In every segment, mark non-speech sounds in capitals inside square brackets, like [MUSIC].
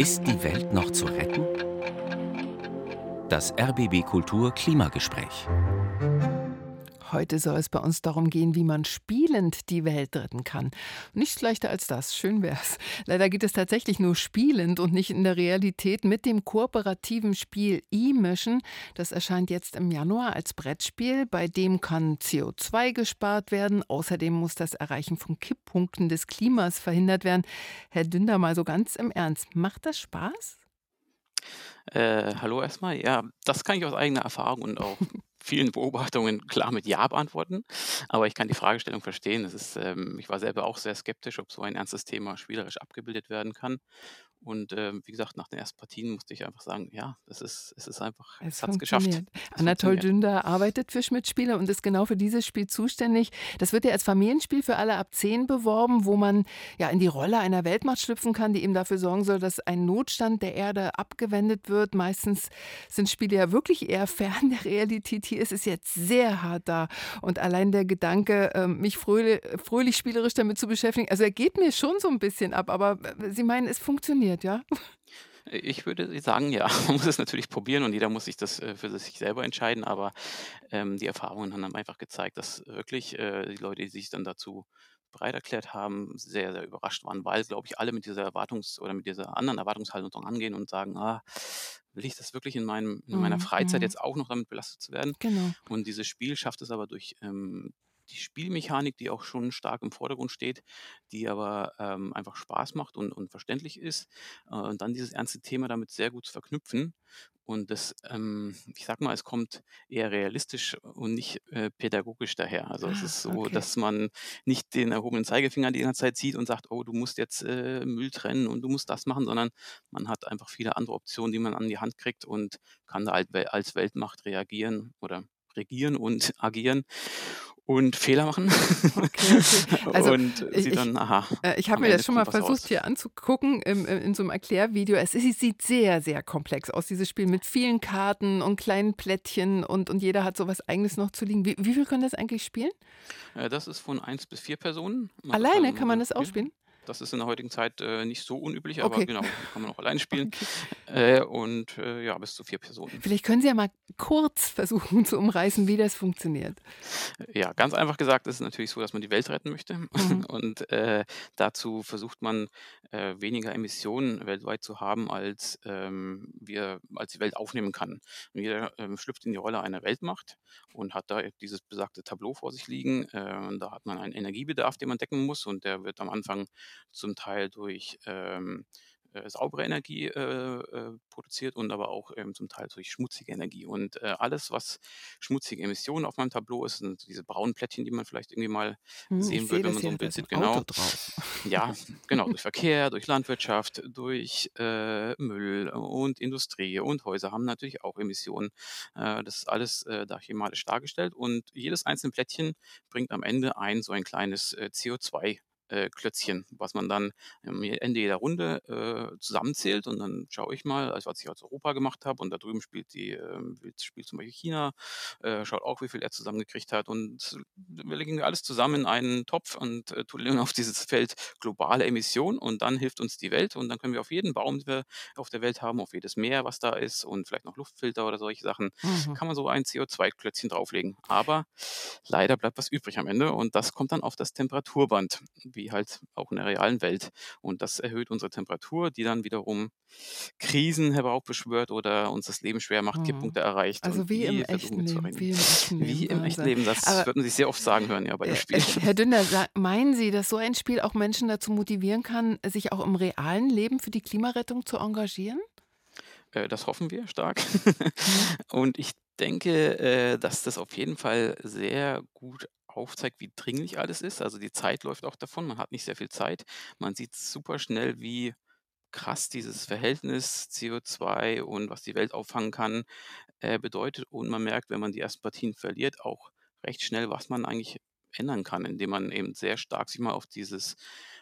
Ist die Welt noch zu retten? Das RBB Kultur Klimagespräch. Heute soll es bei uns darum gehen, wie man spielend die Welt retten kann. Nichts leichter als das, schön wär's. Leider geht es tatsächlich nur spielend und nicht in der Realität mit dem kooperativen Spiel E-Mission. Das erscheint jetzt im Januar als Brettspiel. Bei dem kann CO2 gespart werden. Außerdem muss das Erreichen von Kipppunkten des Klimas verhindert werden. Herr Dünder, mal so ganz im Ernst, macht das Spaß? Äh, hallo erstmal. Ja, das kann ich aus eigener Erfahrung und auch [LAUGHS] vielen [LAUGHS] Beobachtungen klar mit Ja beantworten. Aber ich kann die Fragestellung verstehen. Es ist, ähm, ich war selber auch sehr skeptisch, ob so ein ernstes Thema spielerisch abgebildet werden kann. Und ähm, wie gesagt, nach den ersten Partien musste ich einfach sagen, ja, das ist, es ist einfach, Es es hat es geschafft. Es Anatol. Dünder arbeitet für Schmidt-Spiele und ist genau für dieses Spiel zuständig. Das wird ja als Familienspiel für alle ab 10 beworben, wo man ja in die Rolle einer Weltmacht schlüpfen kann, die eben dafür sorgen soll, dass ein Notstand der Erde abgewendet wird. Meistens sind Spiele ja wirklich eher fern der Realität. Hier ist es jetzt sehr hart da. Und allein der Gedanke, ähm, mich fröhlich, fröhlich spielerisch damit zu beschäftigen, also er geht mir schon so ein bisschen ab, aber äh, Sie meinen, es funktioniert, ja? Ich würde sagen, ja, [LAUGHS] man muss es natürlich probieren und jeder muss sich das äh, für sich selber entscheiden, aber ähm, die Erfahrungen haben einfach gezeigt, dass wirklich äh, die Leute, die sich dann dazu bereit erklärt haben, sehr, sehr überrascht waren, weil, glaube ich, alle mit dieser Erwartungs- oder mit dieser anderen Erwartungshaltung angehen und sagen, ah, will ich das wirklich in meinem, in meiner Mhm, Freizeit mhm. jetzt auch noch damit belastet zu werden? Genau. Und dieses Spiel schafft es aber durch ähm, die Spielmechanik, die auch schon stark im Vordergrund steht, die aber ähm, einfach Spaß macht und, und verständlich ist. Äh, und dann dieses ernste Thema damit sehr gut zu verknüpfen. Und das, ähm, ich sag mal, es kommt eher realistisch und nicht äh, pädagogisch daher. Also es Ah, ist so, okay. dass man nicht den erhobenen Zeigefinger die ganze Zeit sieht und sagt, oh, du musst jetzt äh, Müll trennen und du musst das machen, sondern man hat einfach viele andere Optionen, die man an die Hand kriegt und kann da als Weltmacht reagieren oder regieren und [LAUGHS] agieren und Fehler machen Okay, okay. Also und ich, ich, dann, aha, äh, ich habe mir das schon mal versucht raus. hier anzugucken im, im, in so einem Erklärvideo. Es, ist, sieht sehr, sehr komplex aus, dieses Spiel mit vielen Karten und kleinen Plättchen und, und jeder hat so was Eigenes noch zu liegen. Wie, wie viel können das eigentlich spielen? Äh, Das ist von eins bis vier Personen. Man Alleine also kann man das auch spielen? das ist in der heutigen Zeit äh, nicht so unüblich, aber Okay. genau, kann man auch alleine spielen. [LAUGHS] okay. Äh, und äh, ja, bis zu vier Personen. Vielleicht können Sie ja mal kurz versuchen zu umreißen, wie das funktioniert. Ja, ganz einfach gesagt ist es natürlich so, dass man die Welt retten möchte. Mhm. [LAUGHS] Und äh, dazu versucht man äh, weniger Emissionen weltweit zu haben, als ähm, wir, als die Welt aufnehmen kann. Und jeder ähm, schlüpft in die Rolle einer Weltmacht und hat da dieses besagte Tableau vor sich liegen. Äh, und da hat man einen Energiebedarf, den man decken muss, und der wird am Anfang zum Teil durch ähm, äh, saubere Energie äh, äh, produziert und aber auch ähm, zum Teil durch schmutzige Energie. Und äh, alles, was schmutzige Emissionen auf meinem Tableau ist, sind diese braunen Plättchen, die man vielleicht irgendwie mal Hm, sehen sehe wird, wenn man so ein Bild sieht. Genau. Ja, [LAUGHS] genau, durch Verkehr, durch Landwirtschaft, durch äh, Müll und Industrie und Häuser haben natürlich auch Emissionen. Äh, das ist alles da chemalisch dargestellt und jedes einzelne Plättchen bringt am Ende ein so ein kleines äh, CO2. Äh, Klötzchen, was man dann am Ende jeder Runde äh, zusammenzählt und dann schaue ich mal, also was ich aus Europa gemacht habe und da drüben spielt die ähm, spielt zum Beispiel China, äh, schaut auch, wie viel er zusammengekriegt hat und wir legen alles zusammen in einen Topf und äh, tun [LAUGHS] auf dieses Feld globale Emission und dann hilft uns die Welt und dann können wir auf jeden Baum, den wir auf der Welt haben, auf jedes Meer, was da ist und vielleicht noch Luftfilter oder solche Sachen, Mhm. kann man so ein CO2-Klötzchen drauflegen. Aber leider bleibt was übrig am Ende und das kommt dann auf das Temperaturband, wie halt auch in der realen Welt. Und das erhöht unsere Temperatur, die dann wiederum Krisen heraufbeschwört oder uns das Leben schwer macht, Mhm. Kipppunkte erreicht Also und wie im echten Leben, wie im echten Wie Leben, im echten. Leben, das Aber wird man sich sehr oft sagen hören, ja, bei dem äh, Spiel. äh, Herr Dünder, sa- meinen Sie, dass so ein Spiel auch Menschen dazu motivieren kann, sich auch im realen Leben für die Klimarettung zu engagieren? Äh, das hoffen wir stark. Mhm. [LAUGHS] Und ich denke, äh, dass das auf jeden Fall sehr gut aufzeigt, wie dringlich alles ist. Also die Zeit läuft auch davon, man hat nicht sehr viel Zeit. Man sieht super schnell, wie krass dieses Verhältnis CO2 und was die Welt auffangen kann, äh, bedeutet. Und man merkt, wenn man die ersten Partien verliert, auch recht schnell, was man eigentlich ändern kann, indem man eben sehr stark sich mal auf dieses,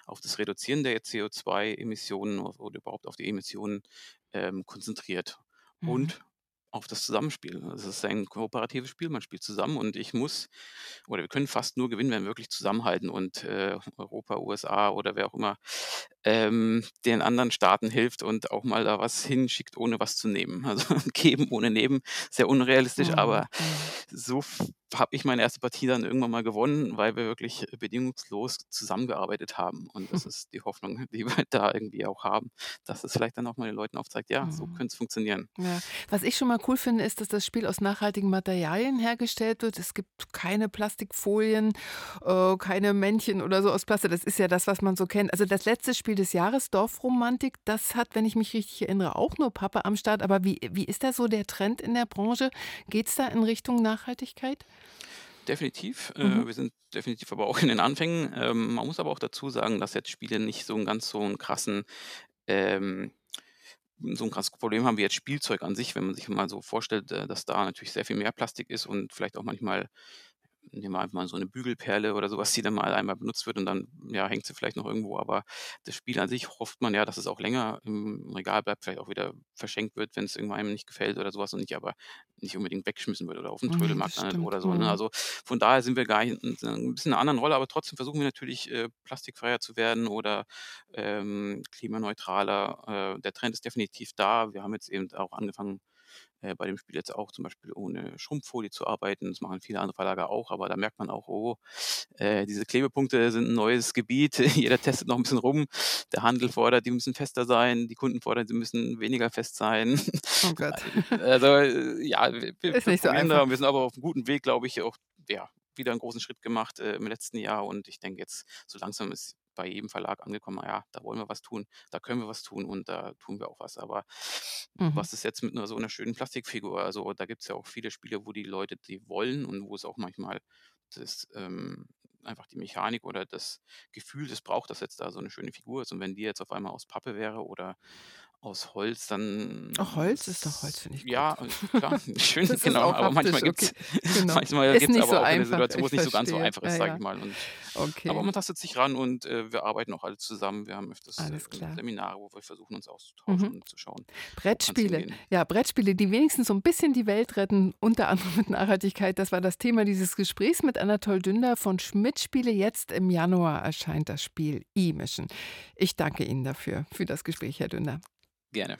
auf das Reduzieren der CO2-Emissionen oder überhaupt auf die Emissionen ähm, konzentriert. Mhm. Und auf das Zusammenspiel. Es ist ein kooperatives Spiel, man spielt zusammen und ich muss oder wir können fast nur gewinnen, wenn wir wirklich zusammenhalten und äh, Europa, USA oder wer auch immer ähm, den anderen Staaten hilft und auch mal da was hinschickt, ohne was zu nehmen. Also [LAUGHS] geben ohne nehmen, sehr unrealistisch, Mhm. aber Mhm. so habe ich meine erste Partie dann irgendwann mal gewonnen, weil wir wirklich bedingungslos zusammengearbeitet haben. Und das [LAUGHS] ist die Hoffnung, die wir [LAUGHS] da irgendwie auch haben, dass es vielleicht dann auch mal den Leuten aufzeigt, ja, so Mhm. könnte es funktionieren. Ja. Was ich schon mal cool finde, ist, dass das Spiel aus nachhaltigen Materialien hergestellt wird. Es gibt keine Plastikfolien, äh, keine Männchen oder so aus Plastik. Das ist ja das, was man so kennt. Also das letzte Spiel des Jahres, Dorfromantik, das hat, wenn ich mich richtig erinnere, auch nur Pappe am Start. Aber wie, wie ist da so der Trend in der Branche? Geht es da in Richtung Nachhaltigkeit? Definitiv. Mhm. Äh, wir sind definitiv aber auch in den Anfängen. Ähm, man muss aber auch dazu sagen, dass jetzt Spiele nicht so 'n ganz so 'n krassen ähm, so 'n krasses Problem haben wie jetzt Spielzeug an sich, wenn man sich mal so vorstellt, äh, dass da natürlich sehr viel mehr Plastik ist und vielleicht auch manchmal nehmen wir einfach mal so 'ne Bügelperle oder so was, die dann mal einmal benutzt wird und dann, ja, hängt sie vielleicht noch irgendwo, aber das Spiel an sich hofft man ja, dass es auch länger im Regal bleibt, vielleicht auch wieder verschenkt wird, wenn's irgendeinem nicht gefällt oder so was und nicht aber nicht unbedingt weggeschmissen wird oder auf 'n Ne, das Trödelmarkt stimmt. oder so, ne? Mhm. Also, von daher sind wir gar nicht in so 'n bisschen in 'ner anderen Rolle, aber trotzdem versuchen wir natürlich, äh, plastikfreier zu werden oder, ähm, klimaneutraler. Äh, der Trend ist definitiv da. Wir haben jetzt eben auch angefangen, äh, bei dem Spiel jetzt auch zum Beispiel ohne Schrumpffolie zu arbeiten. Das machen viele andere Verlage auch, aber da merkt man auch, oh, äh, diese Klebepunkte sind 'n neues Gebiet. [LAUGHS] Jeder testet noch 'n bisschen rum. Der Handel fordert, die müssen fester sein, die Kunden fordern, sie müssen weniger fest sein. Oh [LAUGHS] Gott. Also, äh, ja, wir wir Ist nicht so einfach. da wir sind aber auf'm guten Weg, glaube ich, auch ja, wieder 'n großen Schritt gemacht, äh, im letzten Jahr und ich denke jetzt, so langsam ist bei jedem Verlag angekommen, ja, da wollen wir was tun, da können wir was tun und da tun wir auch was. Aber Mhm. was ist jetzt mit 'ner so 'ner schönen Plastikfigur? Also, da gibt's ja auch viele Spiele, wo die Leute die wollen und wo es auch manchmal das, ähm einfach die Mechanik oder das Gefühl, das braucht, dass jetzt da so 'ne schöne Figur ist und wenn die jetzt auf einmal aus Pappe wäre oder aus Holz, Ach, dann Holz ist doch Holz, finde ich gut. ja, äh, klar, [LAUGHS] schön, genau, aber manchmal haptisch, gibt's okay. Genau. [LAUGHS] manchmal Ist gibt's nicht so aber auch einfach, Situation, ich wo's nicht so ganz so einfach Ja, ist, sage ja. ich mal und aber Okay. man tastet sich ran und, äh, wir arbeiten auch alle zusammen. Wir haben öfters, äh. Seminare, wo wir versuchen, uns auszutauschen Mhm. und zu schauen, wo Brettspiele. Ja, Brettspiele, die wenigstens so 'n bisschen die Welt retten, unter anderem mit Nachhaltigkeit. Das war das Thema dieses Gesprächs mit Anatol Dünder von Schmidt Spiele. Jetzt im Januar erscheint das Spiel E-Mission. Ich danke Ihnen dafür, für das Gespräch, Herr Dünder. viene.